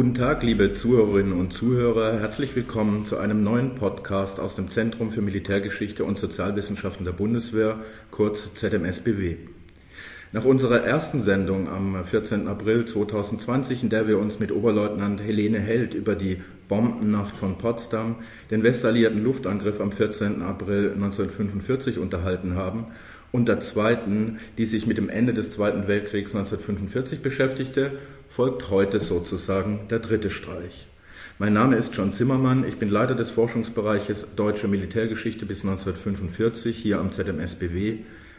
Guten Tag, liebe Zuhörerinnen und Zuhörer. Herzlich willkommen zu einem neuen Podcast aus dem Zentrum für Militärgeschichte und Sozialwissenschaften der Bundeswehr, kurz ZMSBW. Nach unserer ersten Sendung am 14. April 2020, in der wir uns mit Oberleutnant Helene Held über die Bombennacht von Potsdam, den westalliierten Luftangriff am 14. April 1945 unterhalten haben, und der zweiten, die sich mit dem Ende des Zweiten Weltkriegs 1945 beschäftigte, folgt heute sozusagen der dritte Streich. Mein Name ist John Zimmermann, ich bin Leiter des Forschungsbereiches Deutsche Militärgeschichte bis 1945 hier am ZMSBW,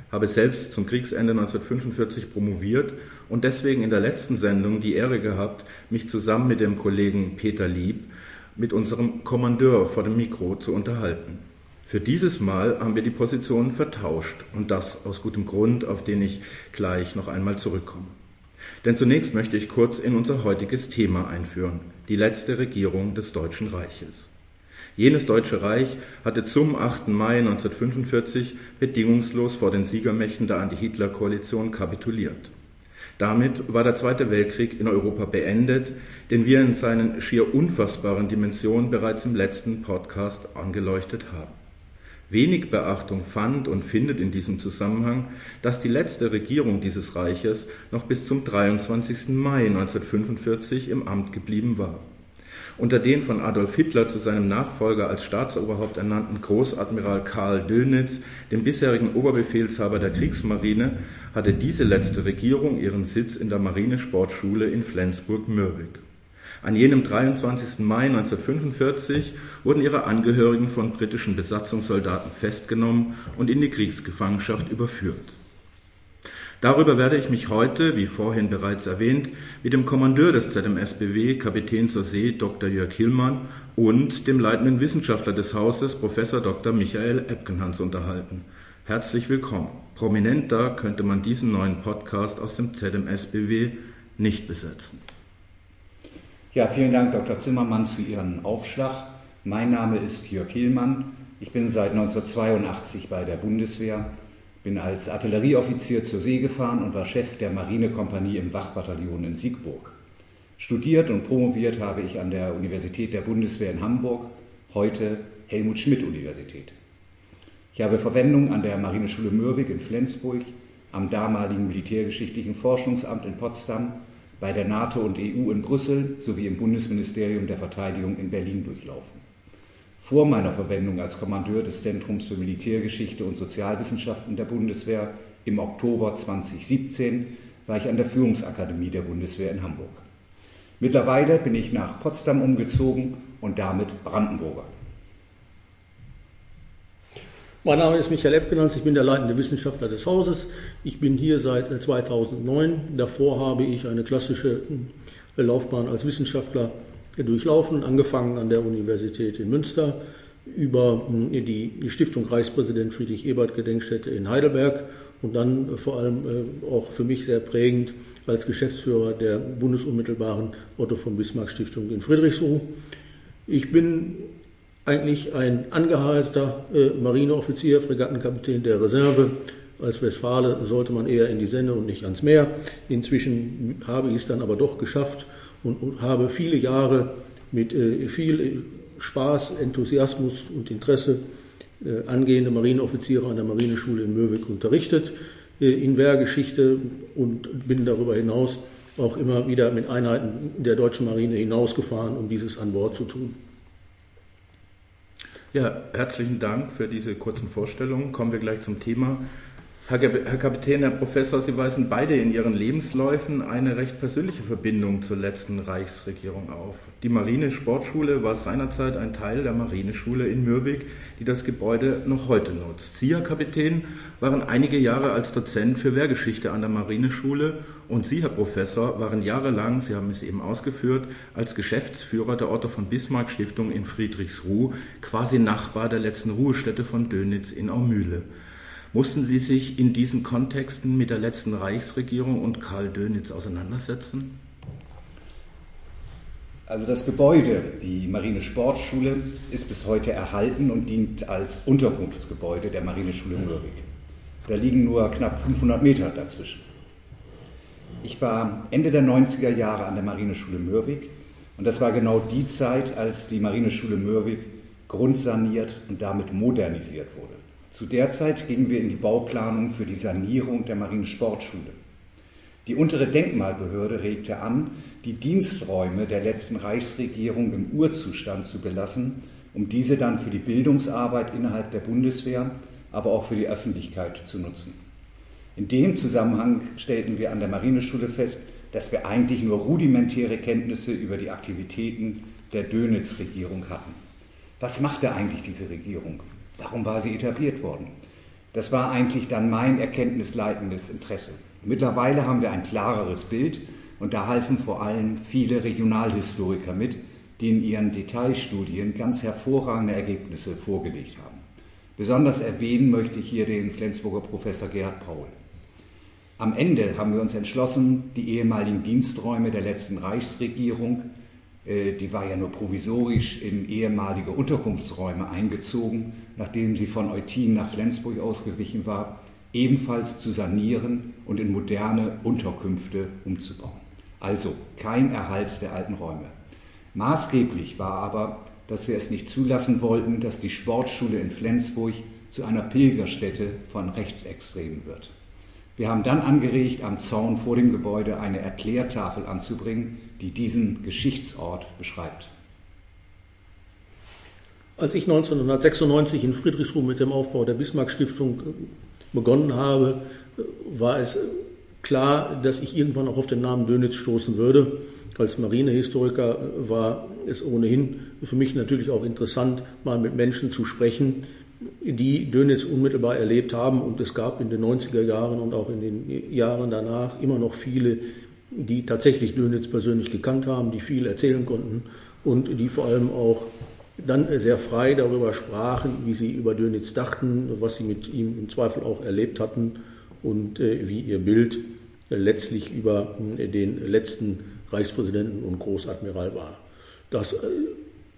habe selbst zum Kriegsende 1945 promoviert und deswegen in der letzten Sendung die Ehre gehabt, mich zusammen mit dem Kollegen Peter Lieb mit unserem Kommandeur vor dem Mikro zu unterhalten. Für dieses Mal haben wir die Positionen vertauscht und das aus gutem Grund, auf den ich gleich noch einmal zurückkomme. Denn zunächst möchte ich kurz in unser heutiges Thema einführen, die letzte Regierung des Deutschen Reiches. Jenes Deutsche Reich hatte zum 8. Mai 1945 bedingungslos vor den Siegermächten der Anti-Hitler-Koalition kapituliert. Damit war der Zweite Weltkrieg in Europa beendet, den wir in seinen schier unfassbaren Dimensionen bereits im letzten Podcast angeleuchtet haben. Wenig Beachtung fand und findet in diesem Zusammenhang, dass die letzte Regierung dieses Reiches noch bis zum 23. Mai 1945 im Amt geblieben war. Unter den von Adolf Hitler zu seinem Nachfolger als Staatsoberhaupt ernannten Großadmiral Karl Dönitz, dem bisherigen Oberbefehlshaber der Kriegsmarine, hatte diese letzte Regierung ihren Sitz in der Marinesportschule in Flensburg-Mürwik. An jenem 23. Mai 1945 wurden ihre Angehörigen von britischen Besatzungssoldaten festgenommen und in die Kriegsgefangenschaft überführt. Darüber werde ich mich heute, wie vorhin bereits erwähnt, mit dem Kommandeur des ZMSBW, Kapitän zur See Dr. Jörg Hillmann und dem leitenden Wissenschaftler des Hauses, Professor Dr. Michael Epkenhans unterhalten. Herzlich willkommen. Prominenter könnte man diesen neuen Podcast aus dem ZMSBW nicht besetzen. Ja, vielen Dank, Dr. Zimmermann, für Ihren Aufschlag. Mein Name ist Jörg Hielmann. Ich bin seit 1982 bei der Bundeswehr, bin als Artillerieoffizier zur See gefahren und war Chef der Marinekompanie im Wachbataillon in Siegburg. Studiert und promoviert habe ich an der Universität der Bundeswehr in Hamburg, heute Helmut Schmidt Universität. Ich habe Verwendung an der Marineschule Mürwik in Flensburg, am damaligen Militärgeschichtlichen Forschungsamt in Potsdam bei der NATO und EU in Brüssel sowie im Bundesministerium der Verteidigung in Berlin durchlaufen. Vor meiner Verwendung als Kommandeur des Zentrums für Militärgeschichte und Sozialwissenschaften der Bundeswehr im Oktober 2017 war ich an der Führungsakademie der Bundeswehr in Hamburg. Mittlerweile bin ich nach Potsdam umgezogen und damit Brandenburger. Mein Name ist Michael Eppgenanz, ich bin der leitende Wissenschaftler des Hauses. Ich bin hier seit 2009. Äh, Davor habe ich eine klassische äh, Laufbahn als Wissenschaftler durchlaufen, angefangen an der Universität in Münster über äh, die Stiftung Reichspräsident Friedrich Ebert Gedenkstätte in Heidelberg und dann vor allem auch für mich sehr prägend als Geschäftsführer der bundesunmittelbaren Otto von Bismarck Stiftung in Friedrichsruh. Ich bin eigentlich ein angeheirateter äh, Marineoffizier, Fregattenkapitän der Reserve. Als Westfale sollte man eher in die Senne und nicht ans Meer. Inzwischen habe ich es dann aber doch geschafft und, und habe viele Jahre mit äh, viel Spaß, Enthusiasmus und Interesse äh, angehende Marineoffiziere an der Marineschule in Möwig unterrichtet äh, in Wehrgeschichte und bin darüber hinaus auch immer wieder mit Einheiten der deutschen Marine hinausgefahren, um dieses an Bord zu tun. Ja, herzlichen Dank für diese kurzen Vorstellungen. Kommen wir gleich zum Thema. Herr, Herr Kapitän, Herr Professor, Sie weisen beide in Ihren Lebensläufen eine recht persönliche Verbindung zur letzten Reichsregierung auf. Die Marine-Sportschule war seinerzeit ein Teil der Marineschule in Mürwik, die das Gebäude noch heute nutzt. Sie, Herr Kapitän, waren einige Jahre als Dozent für Wehrgeschichte an der Marineschule und Sie, Herr Professor, waren jahrelang, Sie haben es eben ausgeführt, als Geschäftsführer der Otto von Bismarck Stiftung in Friedrichsruh, quasi Nachbar der letzten Ruhestätte von Dönitz in Aumühle. Mussten Sie sich in diesen Kontexten mit der letzten Reichsregierung und Karl Dönitz auseinandersetzen? Also das Gebäude, die Marinesportschule, ist bis heute erhalten und dient als Unterkunftsgebäude der Marineschule Mürwik. Da liegen nur knapp 500 Meter dazwischen. Ich war Ende der 90er Jahre an der Marineschule Mürwik Und das war genau die Zeit, als die Marineschule Mürwik grundsaniert und damit modernisiert wurde. Zu der Zeit gingen wir in die Bauplanung für die Sanierung der Marinesportschule. Die untere Denkmalbehörde regte an, die Diensträume der letzten Reichsregierung im Urzustand zu belassen, um diese dann für die Bildungsarbeit innerhalb der Bundeswehr, aber auch für die Öffentlichkeit zu nutzen. In dem Zusammenhang stellten wir an der Marineschule fest, dass wir eigentlich nur rudimentäre Kenntnisse über die Aktivitäten der Dönitz-Regierung hatten. Was machte eigentlich diese Regierung? Warum war sie etabliert worden? Das war eigentlich dann mein erkenntnisleitendes Interesse. Mittlerweile haben wir ein klareres Bild und da halfen vor allem viele Regionalhistoriker mit, die in ihren Detailstudien ganz hervorragende Ergebnisse vorgelegt haben. Besonders erwähnen möchte ich hier den Flensburger Professor Gerhard Paul. Am Ende haben wir uns entschlossen, die ehemaligen Diensträume der letzten Reichsregierung, die war ja nur provisorisch in ehemalige Unterkunftsräume eingezogen, nachdem sie von Eutin nach Flensburg ausgewichen war, ebenfalls zu sanieren und in moderne Unterkünfte umzubauen. Also kein Erhalt der alten Räume. Maßgeblich war aber, dass wir es nicht zulassen wollten, dass die Sportschule in Flensburg zu einer Pilgerstätte von Rechtsextremen wird. Wir haben dann angeregt, am Zaun vor dem Gebäude eine Erklärtafel anzubringen, die diesen Geschichtsort beschreibt. Als ich 1996 in Friedrichsruh mit dem Aufbau der Bismarck-Stiftung begonnen habe, war es klar, dass ich irgendwann auch auf den Namen Dönitz stoßen würde. Als Marinehistoriker war es ohnehin für mich natürlich auch interessant, mal mit Menschen zu sprechen, die Dönitz unmittelbar erlebt haben. Und es gab in den 90er Jahren und auch in den Jahren danach immer noch viele, die tatsächlich Dönitz persönlich gekannt haben, die viel erzählen konnten und die vor allem auch dann sehr frei darüber sprachen, wie sie über Dönitz dachten, was sie mit ihm im Zweifel auch erlebt hatten und äh, wie ihr Bild letztlich über äh, den letzten Reichspräsidenten und Großadmiral war. Das äh,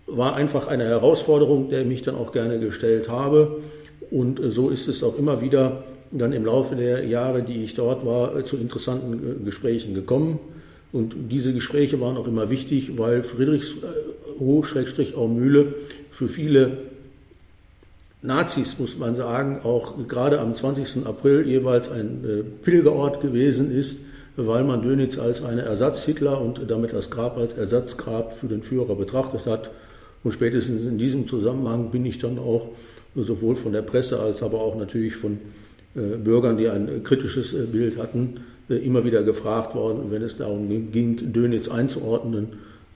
war einfach eine Herausforderung, der ich mich dann auch gerne gestellt habe. Und so ist es auch immer wieder dann im Laufe der Jahre, die ich dort war, zu interessanten Gesprächen gekommen. Und diese Gespräche waren auch immer wichtig, weil Friedrichsruh-Mühle für viele Nazis, muss man sagen, auch gerade am 20. April jeweils ein äh, Pilgerort gewesen ist, weil man Dönitz als eine Ersatz-Hitler und damit das Grab als Ersatzgrab für den Führer betrachtet hat. Und spätestens in diesem Zusammenhang bin ich dann auch sowohl von der Presse als aber auch natürlich von äh, Bürgern, die ein kritisches äh, Bild hatten, immer wieder gefragt worden, wenn es darum ging, Dönitz einzuordnen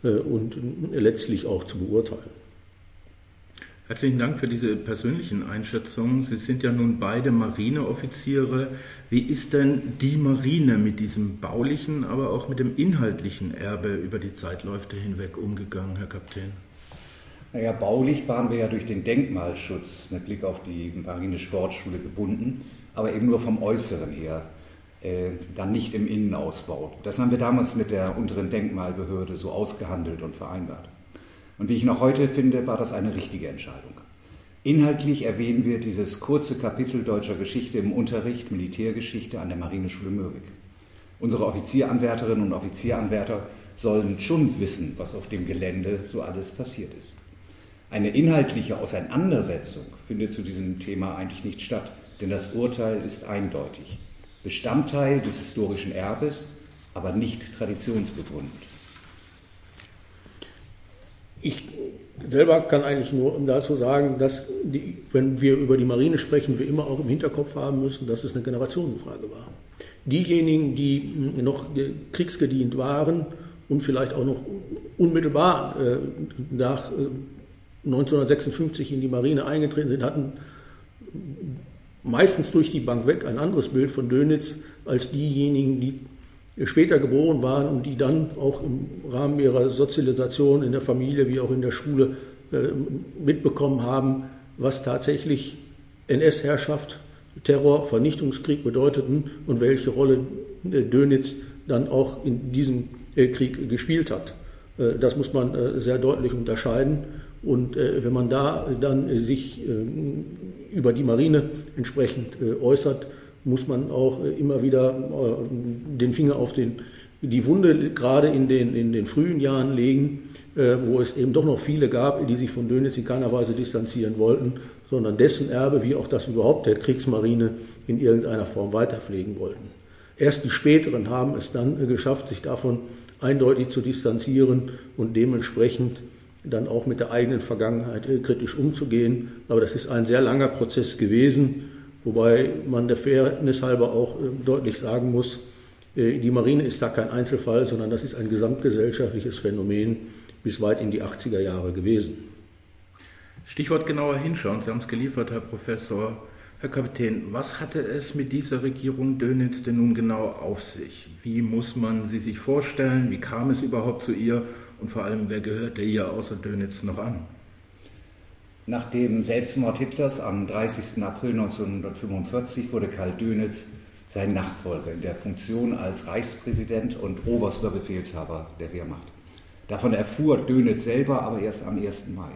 und letztlich auch zu beurteilen. Herzlichen Dank für diese persönlichen Einschätzungen. Sie sind ja nun beide Marineoffiziere. Wie ist denn die Marine mit diesem baulichen, aber auch mit dem inhaltlichen Erbe über die Zeitläufe hinweg umgegangen, Herr Kapitän? Naja, baulich waren wir ja durch den Denkmalschutz mit Blick auf die Marinesportschule gebunden, aber eben nur vom Äußeren her, äh, dann nicht im Innenausbau. Das haben wir damals mit der unteren Denkmalbehörde so ausgehandelt und vereinbart. Und wie ich noch heute finde, war das eine richtige Entscheidung. Inhaltlich erwähnen wir dieses kurze Kapitel deutscher Geschichte im Unterricht Militärgeschichte an der Marineschule Mürwik. Unsere Offizieranwärterinnen und Offizieranwärter sollen schon wissen, was auf dem Gelände so alles passiert ist. Eine inhaltliche Auseinandersetzung findet zu diesem Thema eigentlich nicht statt, denn das Urteil ist eindeutig. Bestandteil des historischen Erbes, aber nicht traditionsbegründet. Ich selber kann eigentlich nur dazu sagen, dass die, wenn wir über die Marine sprechen, wir immer auch im Hinterkopf haben müssen, dass es eine Generationenfrage war. Diejenigen, die noch kriegsgedient waren und vielleicht auch noch unmittelbar äh, nach 1956 äh, in die Marine eingetreten sind, hatten meistens durch die Bank weg ein anderes Bild von Dönitz als diejenigen, die später geboren waren und die dann auch im Rahmen ihrer Sozialisation in der Familie wie auch in der Schule äh, mitbekommen haben, was tatsächlich NS-Herrschaft, Terror, Vernichtungskrieg bedeuteten und welche Rolle äh, Dönitz dann auch in diesem äh, Krieg gespielt hat. Das muss man sehr deutlich unterscheiden. Und wenn man da dann sich über die Marine entsprechend äußert, muss man auch äh, immer wieder äh, den Finger auf den, die Wunde gerade in den, in den frühen Jahren legen, wo es eben doch noch viele gab, die sich von Dönitz in keiner Weise distanzieren wollten, sondern dessen Erbe, wie auch das überhaupt der Kriegsmarine, in irgendeiner Form weiterpflegen wollten. Erst die späteren haben es dann geschafft, sich davon eindeutig zu distanzieren und dementsprechend dann auch mit der eigenen Vergangenheit kritisch umzugehen. Aber das ist ein sehr langer Prozess gewesen, wobei man der Fairness halber auch deutlich sagen muss, die Marine ist da kein Einzelfall, sondern das ist ein gesamtgesellschaftliches Phänomen bis weit in die 80er Jahre gewesen. Stichwort genauer hinschauen. Sie haben es geliefert, Herr Professor. Herr Kapitän, was hatte es mit dieser Regierung Dönitz denn nun genau auf sich? Wie muss man sie sich vorstellen? Wie kam es überhaupt zu ihr? Und vor allem, wer gehörte ihr außer Dönitz noch an? Nach dem Selbstmord Hitlers am 30. April 1945 wurde Karl Dönitz sein Nachfolger in der Funktion als Reichspräsident und oberster Befehlshaber der Wehrmacht. Davon erfuhr Dönitz selber aber erst am 1. Mai.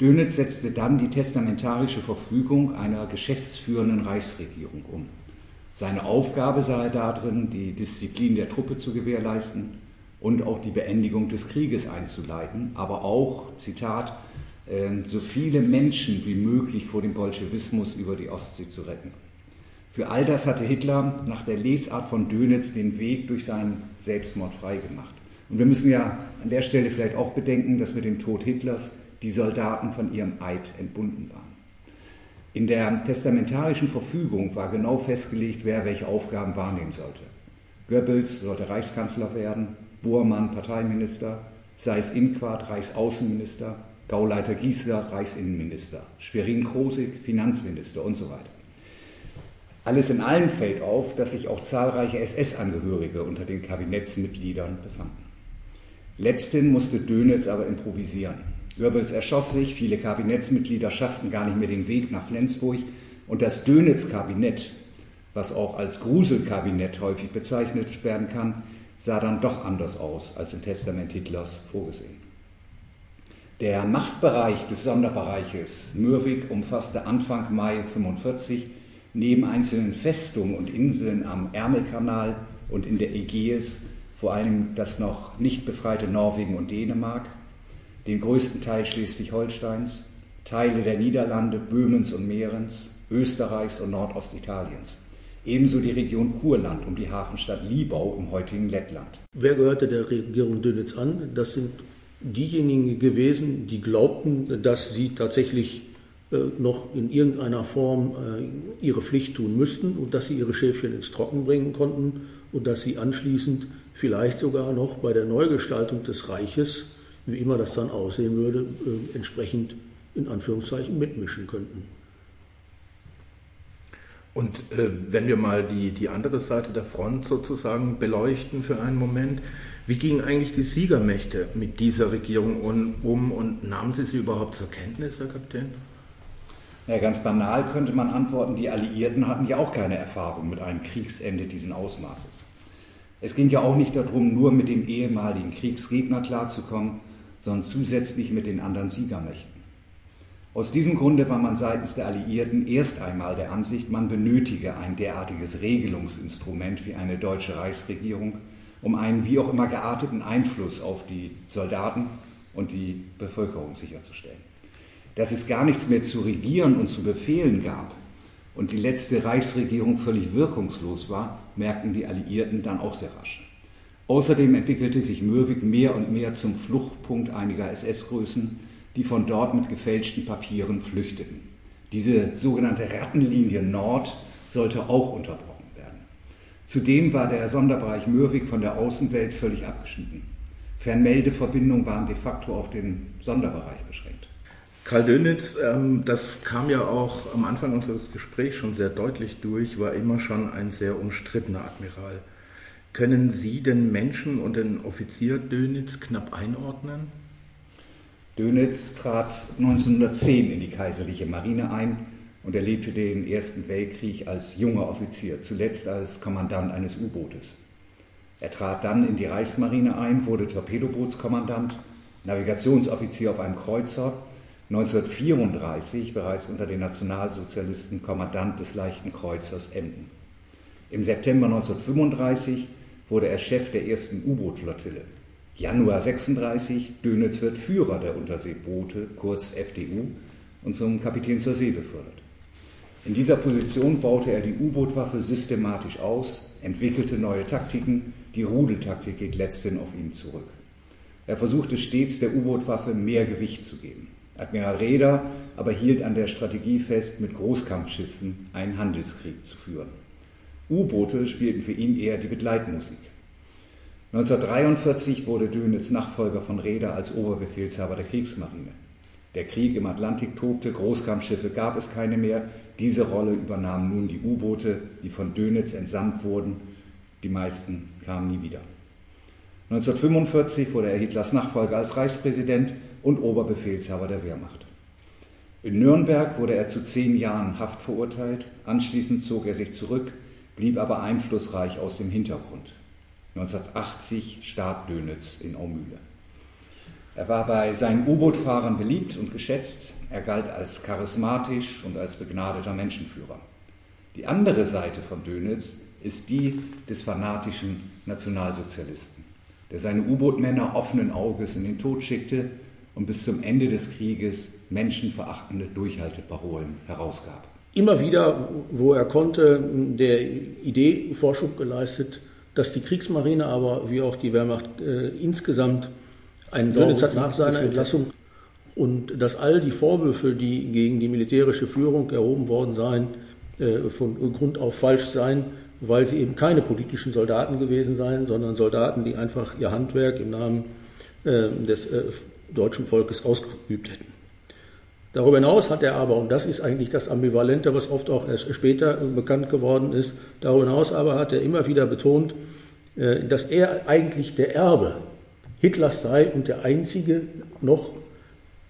Dönitz setzte dann die testamentarische Verfügung einer geschäftsführenden Reichsregierung um. Seine Aufgabe sah er darin, die Disziplin der Truppe zu gewährleisten und auch die Beendigung des Krieges einzuleiten, aber auch, Zitat, ähm, so viele Menschen wie möglich vor dem Bolschewismus über die Ostsee zu retten. Für all das hatte Hitler nach der Lesart von Dönitz den Weg durch seinen Selbstmord freigemacht. Und wir müssen ja an der Stelle vielleicht auch bedenken, dass mit dem Tod Hitlers die Soldaten von ihrem Eid entbunden waren. In der testamentarischen Verfügung war genau festgelegt, wer welche Aufgaben wahrnehmen sollte. Goebbels sollte Reichskanzler werden, Bormann Parteiminister, Seyß-Inquart Reichsaußenminister, Gauleiter Giesler Reichsinnenminister, Schwerin-Krosig Finanzminister und so weiter. Alles in allem fällt auf, dass sich auch zahlreiche SS-Angehörige unter den Kabinettsmitgliedern befanden. Letzten musste Dönitz aber improvisieren. Goebbels erschoss sich, viele Kabinettsmitglieder schafften gar nicht mehr den Weg nach Flensburg und das Dönitz-Kabinett, was auch als Gruselkabinett häufig bezeichnet werden kann, sah dann doch anders aus als im Testament Hitlers vorgesehen. Der Machtbereich des Sonderbereiches Mürwik umfasste Anfang Mai 1945 neben einzelnen Festungen und Inseln am Ärmelkanal und in der Ägäis, vor allem das noch nicht befreite Norwegen und Dänemark, den größten Teil Schleswig-Holsteins, Teile der Niederlande, Böhmens und Mährens, Österreichs und Nordostitaliens. Ebenso die Region Kurland um die Hafenstadt Liebau im heutigen Lettland. Wer gehörte der Regierung Dönitz an? Das sind diejenigen gewesen, die glaubten, dass sie tatsächlich äh, noch in irgendeiner Form äh, ihre Pflicht tun müssten und dass sie ihre Schäfchen ins Trocken bringen konnten und dass sie anschließend vielleicht sogar noch bei der Neugestaltung des Reiches, wie immer das dann aussehen würde, äh, entsprechend in Anführungszeichen mitmischen könnten. Und äh, wenn wir mal die, die andere Seite der Front sozusagen beleuchten für einen Moment, wie gingen eigentlich die Siegermächte mit dieser Regierung um und nahmen sie sie überhaupt zur Kenntnis, Herr Kapitän? Ja, ganz banal könnte man antworten, die Alliierten hatten ja auch keine Erfahrung mit einem Kriegsende diesen Ausmaßes. Es ging ja auch nicht darum, nur mit dem ehemaligen Kriegsgegner klarzukommen, sondern zusätzlich mit den anderen Siegermächten. Aus diesem Grunde war man seitens der Alliierten erst einmal der Ansicht, man benötige ein derartiges Regelungsinstrument wie eine deutsche Reichsregierung, um einen wie auch immer gearteten Einfluss auf die Soldaten und die Bevölkerung sicherzustellen dass es gar nichts mehr zu regieren und zu befehlen gab und die letzte Reichsregierung völlig wirkungslos war, merkten die Alliierten dann auch sehr rasch. Außerdem entwickelte sich Mürwik mehr und mehr zum Fluchtpunkt einiger SS-Größen, die von dort mit gefälschten Papieren flüchteten. Diese sogenannte Rattenlinie Nord sollte auch unterbrochen werden. Zudem war der Sonderbereich Mürwik von der Außenwelt völlig abgeschnitten. Fernmeldeverbindungen waren de facto auf den Sonderbereich beschränkt. Karl Dönitz, ähm, das kam ja auch am Anfang unseres Gesprächs schon sehr deutlich durch, war immer schon ein sehr umstrittener Admiral. Können Sie den Menschen und den Offizier Dönitz knapp einordnen? Dönitz trat 1910 in die kaiserliche Marine ein und erlebte den Ersten Weltkrieg als junger Offizier, zuletzt als Kommandant eines U-Bootes. Er trat dann in die Reichsmarine ein, wurde Torpedobootskommandant, Navigationsoffizier auf einem Kreuzer 1934 bereits unter den Nationalsozialisten Kommandant des Leichten Kreuzers Emden. Im September 1935 wurde er Chef der ersten U-Boot-Flottille. Januar 36, Dönitz wird Führer der Unterseeboote, kurz FDU, und zum Kapitän zur See befördert. In dieser Position baute er die U-Boot-Waffe systematisch aus, entwickelte neue Taktiken, die Rudeltaktik geht letzthin auf ihn zurück. Er versuchte stets der U-Boot-Waffe mehr Gewicht zu geben. Admiral Reder aber hielt an der Strategie fest, mit Großkampfschiffen einen Handelskrieg zu führen. U-Boote spielten für ihn eher die Begleitmusik. 1943 wurde Dönitz Nachfolger von Reder als Oberbefehlshaber der Kriegsmarine. Der Krieg im Atlantik tobte, Großkampfschiffe gab es keine mehr. Diese Rolle übernahmen nun die U-Boote, die von Dönitz entsandt wurden. Die meisten kamen nie wieder. 1945 wurde er Hitlers Nachfolger als Reichspräsident und Oberbefehlshaber der Wehrmacht. In Nürnberg wurde er zu zehn Jahren Haft verurteilt. Anschließend zog er sich zurück, blieb aber einflussreich aus dem Hintergrund. 1980 starb Dönitz in Aumühle. Er war bei seinen U-Boot-Fahrern beliebt und geschätzt. Er galt als charismatisch und als begnadeter Menschenführer. Die andere Seite von Dönitz ist die des fanatischen Nationalsozialisten, der seine U-Boot-Männer offenen Auges in den Tod schickte und bis zum Ende des Krieges menschenverachtende Durchhalteparolen herausgab. Immer wieder, wo er konnte, der Idee Vorschub geleistet, dass die Kriegsmarine, aber wie auch die Wehrmacht äh, insgesamt einen Sonnenzeit nach seiner Entlassung und dass all die Vorwürfe, die gegen die militärische Führung erhoben worden seien, äh, von Grund auf falsch seien, weil sie eben keine politischen Soldaten gewesen seien, sondern Soldaten, die einfach ihr Handwerk im Namen äh, des äh, deutschen Volkes ausgeübt hätten. Darüber hinaus hat er aber, und das ist eigentlich das Ambivalente, was oft auch erst später bekannt geworden ist, darüber hinaus aber hat er immer wieder betont, äh, dass er eigentlich der Erbe Hitlers sei und der einzige noch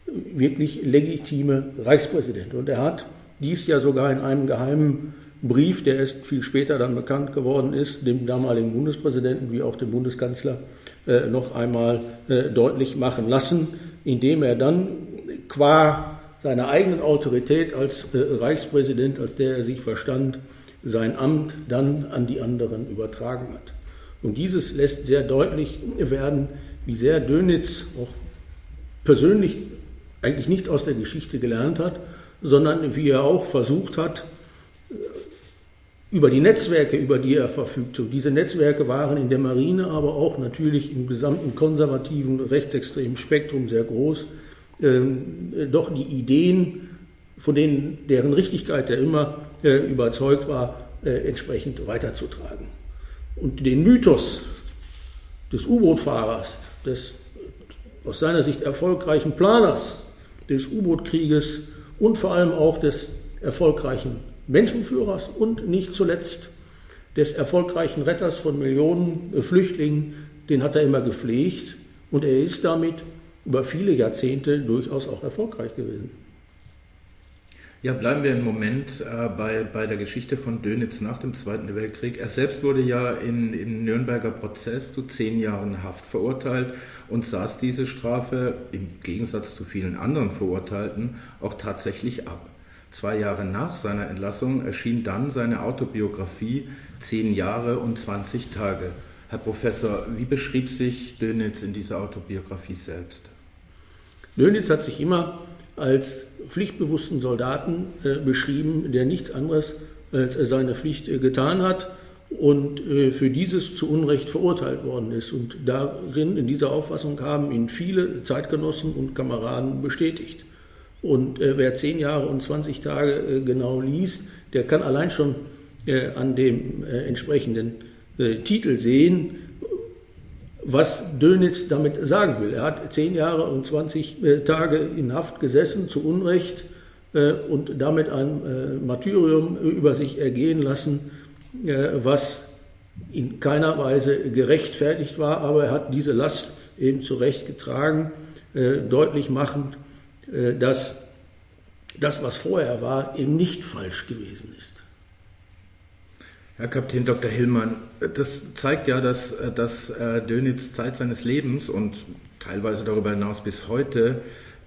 wirklich legitime Reichspräsident. Und er hat dies ja sogar in einem geheimen Brief, der erst viel später dann bekannt geworden ist, dem damaligen Bundespräsidenten wie auch dem Bundeskanzler äh, noch einmal äh, deutlich machen lassen, indem er dann qua seiner eigenen Autorität als äh, Reichspräsident, als der er sich verstand, sein Amt dann an die anderen übertragen hat. Und dieses lässt sehr deutlich werden, wie sehr Dönitz auch persönlich eigentlich nichts aus der Geschichte gelernt hat, sondern wie er auch versucht hat, über die Netzwerke, über die er verfügte. Und diese Netzwerke waren in der Marine, aber auch natürlich im gesamten konservativen, rechtsextremen Spektrum sehr groß, doch die Ideen, von denen deren Richtigkeit er immer äh, überzeugt war, äh, entsprechend weiterzutragen. Und den Mythos des U-Boot-Fahrers, des aus seiner Sicht erfolgreichen Planers des U-Boot-Krieges und vor allem auch des erfolgreichen Menschenführers und nicht zuletzt des erfolgreichen Retters von Millionen äh, Flüchtlingen, den hat er immer gepflegt und er ist damit über viele Jahrzehnte durchaus auch erfolgreich gewesen. Ja, bleiben wir einen Moment äh, bei, bei der Geschichte von Dönitz nach dem Zweiten Weltkrieg. Er selbst wurde ja in, im Nürnberger Prozess zu zehn Jahren Haft verurteilt und saß diese Strafe im Gegensatz zu vielen anderen Verurteilten auch tatsächlich ab. Zwei Jahre nach seiner Entlassung erschien dann seine Autobiografie Zehn Jahre und 20 Tage. Herr Professor, wie beschrieb sich Dönitz in dieser Autobiografie selbst? Dönitz hat sich immer als pflichtbewussten Soldaten äh, beschrieben, der nichts anderes als seine Pflicht äh, getan hat und äh, für dieses zu Unrecht verurteilt worden ist. Und darin, in dieser Auffassung haben ihn viele Zeitgenossen und Kameraden bestätigt. Und äh, wer zehn Jahre und 20 Tage genau liest, der kann allein schon an dem entsprechenden Titel sehen, was Dönitz damit sagen will. Er hat zehn Jahre und 20 äh, Tage in Haft gesessen, zu Unrecht, äh, und damit ein äh, Martyrium über sich ergehen lassen, was in keiner Weise gerechtfertigt war, aber er hat diese Last eben zu Recht getragen, deutlich machend, dass das, was vorher war, eben nicht falsch gewesen ist. Herr Kapitän Dr. Hillmann, das zeigt ja, dass, dass äh, Dönitz Zeit seines Lebens und teilweise darüber hinaus bis heute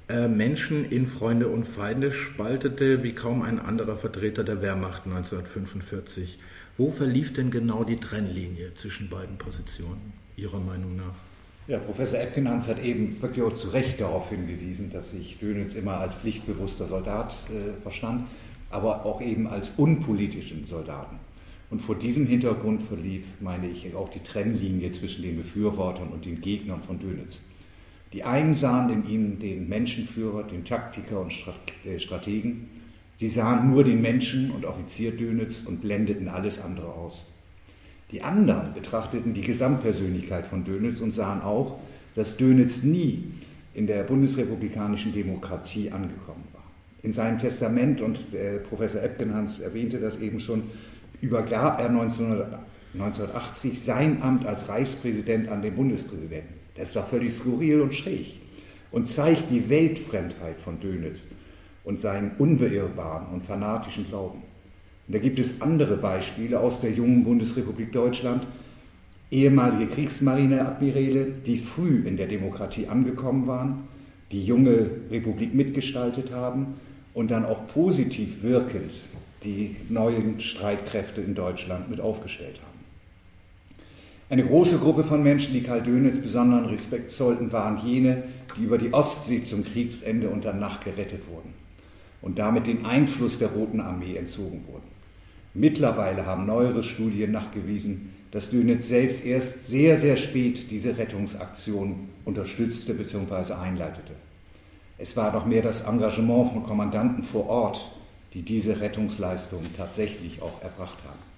äh, Menschen in Freunde und Feinde spaltete wie kaum ein anderer Vertreter der Wehrmacht 1945. Wo verlief denn genau die Trennlinie zwischen beiden Positionen, Ihrer Meinung nach? Ja, Professor Epkenhans hat eben wirklich auch zu Recht darauf hingewiesen, dass sich Dönitz immer als pflichtbewusster Soldat äh, verstand, aber auch eben als unpolitischen Soldaten. Und vor diesem Hintergrund verlief, meine ich, auch die Trennlinie zwischen den Befürwortern und den Gegnern von Dönitz. Die einen sahen in ihm den Menschenführer, den Taktiker und äh, Strategen. Sie sahen nur den Menschen und Offizier Dönitz und blendeten alles andere aus. Die anderen betrachteten die Gesamtpersönlichkeit von Dönitz und sahen auch, dass Dönitz nie in der bundesrepublikanischen Demokratie angekommen war. In seinem Testament, und äh, Professor Epkenhans erwähnte das eben schon, übergab er 1980 sein Amt als Reichspräsident an den Bundespräsidenten. Das ist doch völlig skurril und schräg und zeigt die Weltfremdheit von Dönitz und seinen unbeirrbaren und fanatischen Glauben. Und da gibt es andere Beispiele aus der jungen Bundesrepublik Deutschland, ehemalige Kriegsmarineadmiräle, die früh in der Demokratie angekommen waren, die junge Republik mitgestaltet haben und dann auch positiv wirkend die neuen Streitkräfte in Deutschland mit aufgestellt haben. Eine große Gruppe von Menschen, die Karl Dönitz besonderen Respekt zollten, waren jene, die über die Ostsee zum Kriegsende unter Nacht gerettet wurden und damit den Einfluss der Roten Armee entzogen wurden. Mittlerweile haben neuere Studien nachgewiesen, dass Dönitz selbst erst sehr, sehr spät diese Rettungsaktion unterstützte bzw. einleitete. Es war doch mehr das Engagement von Kommandanten vor Ort, die diese Rettungsleistung tatsächlich auch erbracht haben.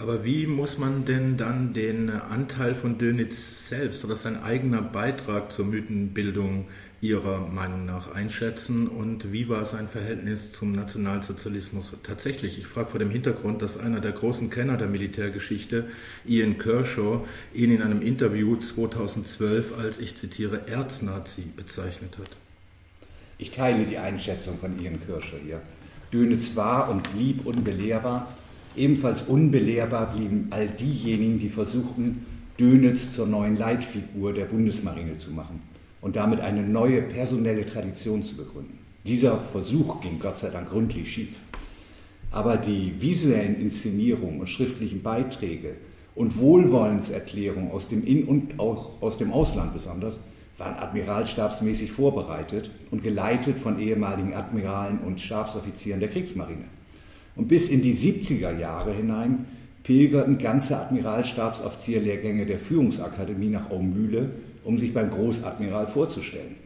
Aber wie muss man denn dann den Anteil von Dönitz selbst oder sein eigener Beitrag zur Mythenbildung Ihrer Meinung nach einschätzen und wie war sein Verhältnis zum Nationalsozialismus tatsächlich? Ich frage vor dem Hintergrund, dass einer der großen Kenner der Militärgeschichte, Ian Kershaw, ihn in einem Interview 2012 als, ich zitiere, Erznazi bezeichnet hat. Ich teile die Einschätzung von Ian Kershaw hier. Dönitz war und blieb unbelehrbar. Ebenfalls unbelehrbar blieben all diejenigen, die versuchten, Dönitz zur neuen Leitfigur der Bundesmarine zu machen und damit eine neue personelle Tradition zu begründen. Dieser Versuch ging Gott sei Dank gründlich schief. Aber die visuellen Inszenierungen und schriftlichen Beiträge und Wohlwollenserklärungen aus dem In- und auch aus dem Ausland besonders waren admiralstabsmäßig vorbereitet und geleitet von ehemaligen Admiralen und Stabsoffizieren der Kriegsmarine. Und bis in die 70er Jahre hinein pilgerten ganze Admiralstabsoffizierlehrgänge der Führungsakademie nach Aumühle um sich beim Großadmiral vorzustellen.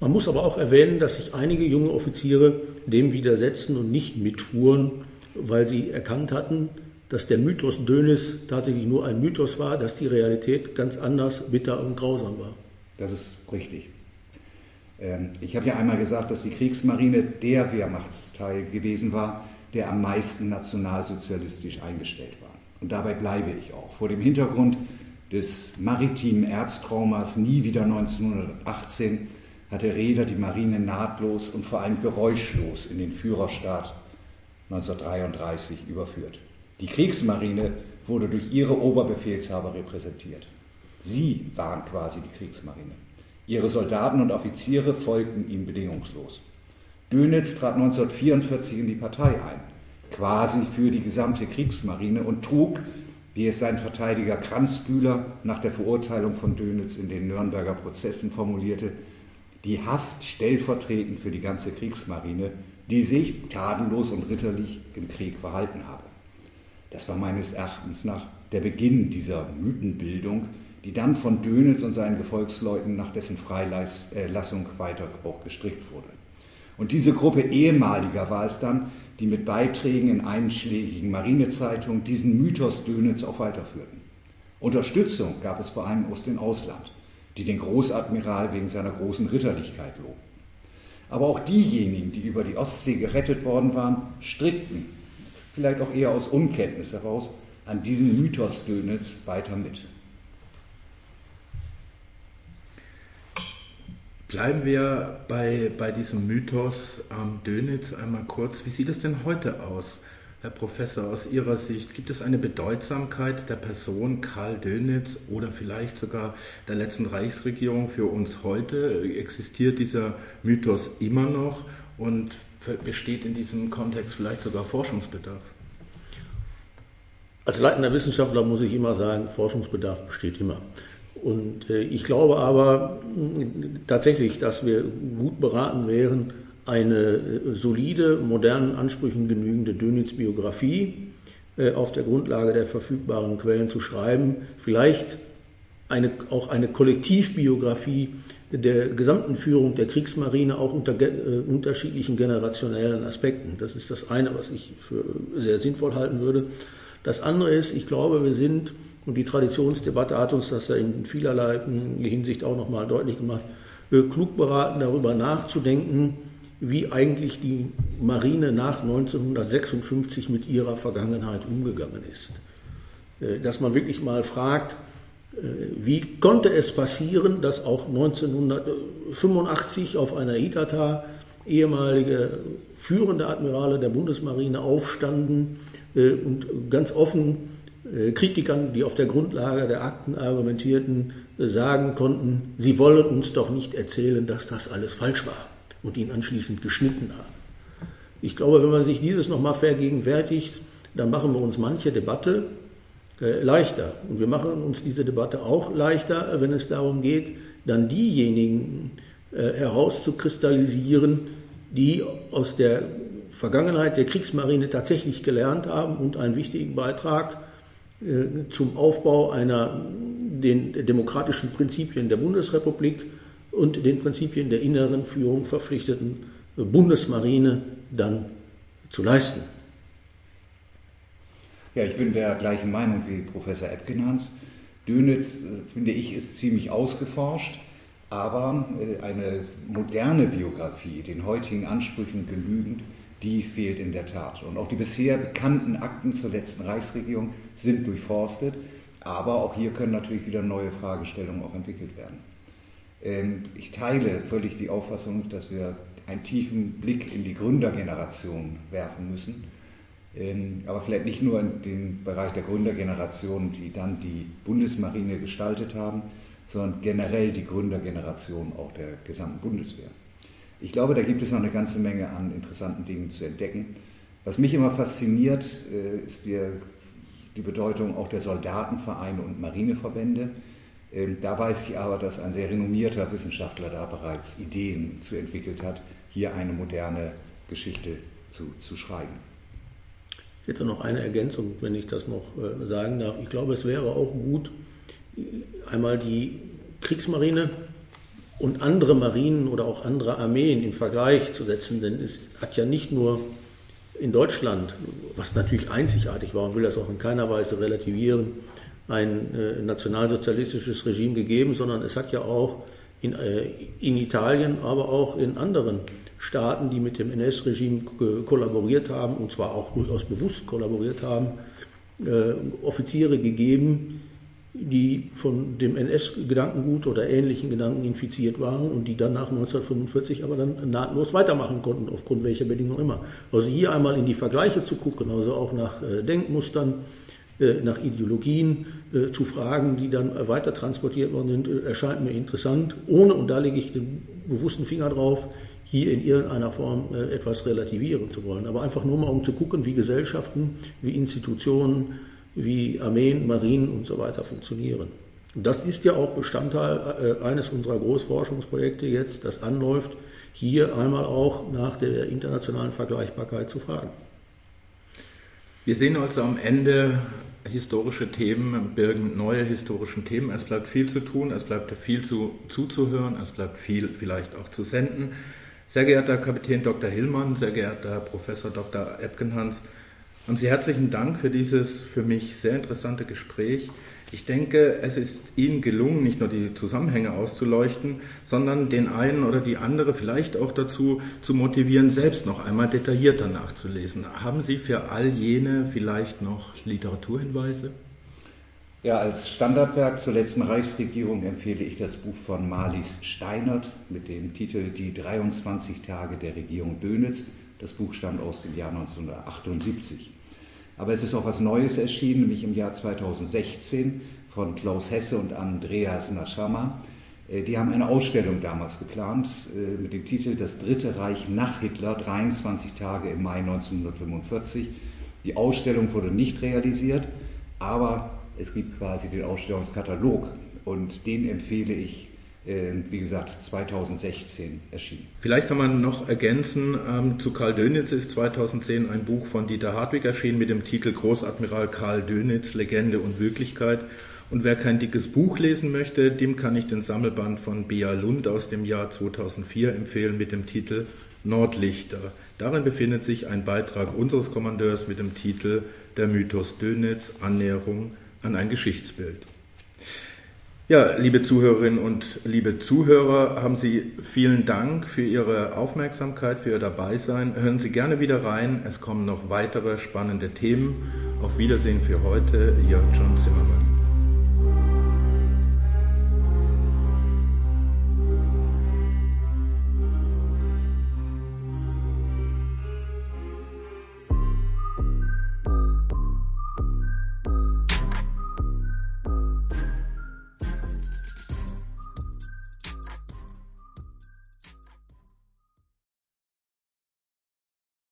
Man muss aber auch erwähnen, dass sich einige junge Offiziere dem widersetzten und nicht mitfuhren, weil sie erkannt hatten, dass der Mythos Dönis tatsächlich nur ein Mythos war, dass die Realität ganz anders, bitter und grausam war. Das ist richtig. Ähm, ich habe ja einmal gesagt, dass die Kriegsmarine der Wehrmachtsteil gewesen war, der am meisten nationalsozialistisch eingestellt war. Und dabei bleibe ich auch. Vor dem Hintergrund des maritimen Erztraumas nie wieder 1918 hatte Reder die Marine nahtlos und vor allem geräuschlos in den Führerstaat 1933 überführt. Die Kriegsmarine wurde durch ihre Oberbefehlshaber repräsentiert. Sie waren quasi die Kriegsmarine. Ihre Soldaten und Offiziere folgten ihm bedingungslos. Dönitz trat 1944 in die Partei ein, quasi für die gesamte Kriegsmarine und trug wie es sein Verteidiger Kranzbühler nach der Verurteilung von Dönitz in den Nürnberger Prozessen formulierte, die Haft stellvertretend für die ganze Kriegsmarine, die sich tadellos und ritterlich im Krieg verhalten habe. Das war meines Erachtens nach der Beginn dieser Mythenbildung, die dann von Dönitz und seinen Gefolgsleuten nach dessen Freilassung weiter auch gestrickt wurde. Und diese Gruppe ehemaliger war es dann, die mit Beiträgen in einschlägigen Marinezeitungen diesen Mythos Dönitz auch weiterführten. Unterstützung gab es vor allem aus dem Ausland, die den Großadmiral wegen seiner großen Ritterlichkeit lobten. Aber auch diejenigen, die über die Ostsee gerettet worden waren, strickten, vielleicht auch eher aus Unkenntnis heraus, an diesem Mythos Dönitz weiter mit. Bleiben wir bei, bei diesem Mythos am Dönitz einmal kurz. Wie sieht es denn heute aus, Herr Professor, aus Ihrer Sicht? Gibt es eine Bedeutsamkeit der Person Karl Dönitz oder vielleicht sogar der letzten Reichsregierung für uns heute? Existiert dieser Mythos immer noch und besteht in diesem Kontext vielleicht sogar Forschungsbedarf? Als leitender Wissenschaftler muss ich immer sagen, Forschungsbedarf besteht immer. Und äh, ich glaube aber tatsächlich, dass wir gut beraten wären, eine solide, modernen Ansprüchen genügende Dönitz-Biografie auf der Grundlage der verfügbaren Quellen zu schreiben. Vielleicht eine, auch eine Kollektivbiografie der gesamten Führung der Kriegsmarine auch unter äh, unterschiedlichen generationellen Aspekten. Das ist das eine, was ich für sehr sinnvoll halten würde. Das andere ist, ich glaube, wir sind, und die Traditionsdebatte hat uns das ja in vielerlei Hinsicht auch nochmal deutlich gemacht, klug beraten, darüber nachzudenken, wie eigentlich die Marine nach 1956 mit ihrer Vergangenheit umgegangen ist. Äh, dass man wirklich mal fragt, äh, wie konnte es passieren, dass auch 1985 auf einer Itata ehemalige führende Admirale der Bundesmarine aufstanden äh, und ganz offen Kritikern, die auf der Grundlage der Akten argumentierten, sagen konnten, sie wollen uns doch nicht erzählen, dass das alles falsch war und ihn anschließend geschnitten haben. Ich glaube, wenn man sich dieses nochmal vergegenwärtigt, dann machen wir uns manche Debatte äh, leichter. Und wir machen uns diese Debatte auch leichter, wenn es darum geht, dann diejenigen äh, herauszukristallisieren, die aus der Vergangenheit der Kriegsmarine tatsächlich gelernt haben und einen wichtigen Beitrag äh, zum Aufbau einer den demokratischen Prinzipien der Bundesrepublik und den Prinzipien der inneren Führung verpflichteten Bundesmarine dann zu leisten. Ja, ich bin der gleichen Meinung wie Professor Epkenhans. Dönitz, äh, finde ich, ist ziemlich ausgeforscht, aber äh, eine moderne Biografie, den heutigen Ansprüchen genügend, die fehlt in der Tat. Und auch die bisher bekannten Akten zur letzten Reichsregierung sind durchforstet, aber auch hier können natürlich wieder neue Fragestellungen auch entwickelt werden. Ähm, ich teile völlig die Auffassung, dass wir einen tiefen Blick in die Gründergeneration werfen müssen ähm, aber vielleicht nicht nur in den Bereich der Gründergeneration, die dann die Bundesmarine gestaltet haben, sondern generell die Gründergeneration auch der gesamten Bundeswehr. Ich glaube, da gibt es noch eine ganze Menge an interessanten Dingen zu entdecken. Was mich immer fasziniert, äh, ist die, die Bedeutung auch der Soldatenvereine und Marineverbände. Ähm, da weiß ich aber, dass ein sehr renommierter Wissenschaftler da bereits Ideen zu entwickelt hat, hier eine moderne Geschichte zu, zu schreiben. Ich hätte noch eine Ergänzung, wenn ich das noch äh, sagen darf. Ich glaube, es wäre auch gut, einmal die Kriegsmarine und andere Marinen oder auch andere Armeen im Vergleich zu setzen, denn es hat ja nicht nur in Deutschland, was natürlich einzigartig war und will das auch in keiner Weise relativieren, ein äh, nationalsozialistisches Regime gegeben, sondern es hat ja auch in, äh, in Italien, aber auch in anderen Staaten, die mit dem NS-Regime kollaboriert haben, und zwar auch durchaus bewusst kollaboriert haben, äh, Offiziere gegeben, die von dem NS-Gedankengut oder ähnlichen Gedanken infiziert waren und die dann nach 1945 aber dann nahtlos weitermachen konnten, aufgrund welcher Bedingungen immer. Also hier einmal in die Vergleiche zu gucken, also auch nach äh, Denkmustern, äh, nach Ideologien äh, zu fragen, die dann weiter transportiert worden sind, erscheint mir interessant, ohne, und da lege ich den bewussten Finger drauf, hier in irgendeiner Form etwas relativieren zu wollen, aber einfach nur mal um zu gucken, wie Gesellschaften, wie Institutionen, wie Armeen, Marinen und so weiter funktionieren. Und das ist ja auch Bestandteil äh, eines unserer Großforschungsprojekte jetzt, das anläuft, hier einmal auch nach der internationalen Vergleichbarkeit zu fragen. Wir sehen also am Ende historische Themen birgen neue historische Themen. Es bleibt viel zu tun, es bleibt viel zu, zuzuhören, es bleibt viel vielleicht auch zu senden. Sehr geehrter Kapitän Dr. Hillmann, sehr geehrter Professor Dr. Epkenhans, haben Sie herzlichen Dank für dieses für mich sehr interessante Gespräch. Ich denke, es ist Ihnen gelungen, nicht nur die Zusammenhänge auszuleuchten, sondern den einen oder die andere vielleicht auch dazu zu motivieren, selbst noch einmal detaillierter nachzulesen. Haben Sie für all jene vielleicht noch Literaturhinweise? Ja, als Standardwerk zur letzten Reichsregierung empfehle ich das Buch von Marlies Steinert mit dem Titel Die 23 Tage der Regierung Dönitz. Das Buch stammt aus dem Jahr 1978. Aber es ist auch was Neues erschienen, nämlich im Jahr 2016 von Klaus Hesse und Andreas Naschama. Äh, die haben eine Ausstellung damals geplant äh, mit dem Titel Das Dritte Reich nach Hitler, 23 Tage im Mai 1945. Die Ausstellung wurde nicht realisiert, aber es gibt quasi den Ausstellungskatalog und den empfehle ich wie gesagt, 2016 erschienen. Vielleicht kann man noch ergänzen, ähm, zu Karl Dönitz ist 2010 ein Buch von Dieter Hartwig erschienen mit dem Titel Großadmiral Karl Dönitz, Legende und Wirklichkeit. Und wer kein dickes Buch lesen möchte, dem kann ich den Sammelband von Bea Lund aus dem Jahr 2004 empfehlen mit dem Titel Nordlichter. Darin befindet sich ein Beitrag unseres Kommandeurs mit dem Titel Der Mythos Dönitz, Annäherung an ein Geschichtsbild. Ja, liebe Zuhörerinnen und liebe Zuhörer, haben Sie vielen Dank für Ihre Aufmerksamkeit, für Ihr Dabeisein. Hören Sie gerne wieder rein. Es kommen noch weitere spannende Themen. Auf Wiedersehen für heute, Ihr John Zimmermann.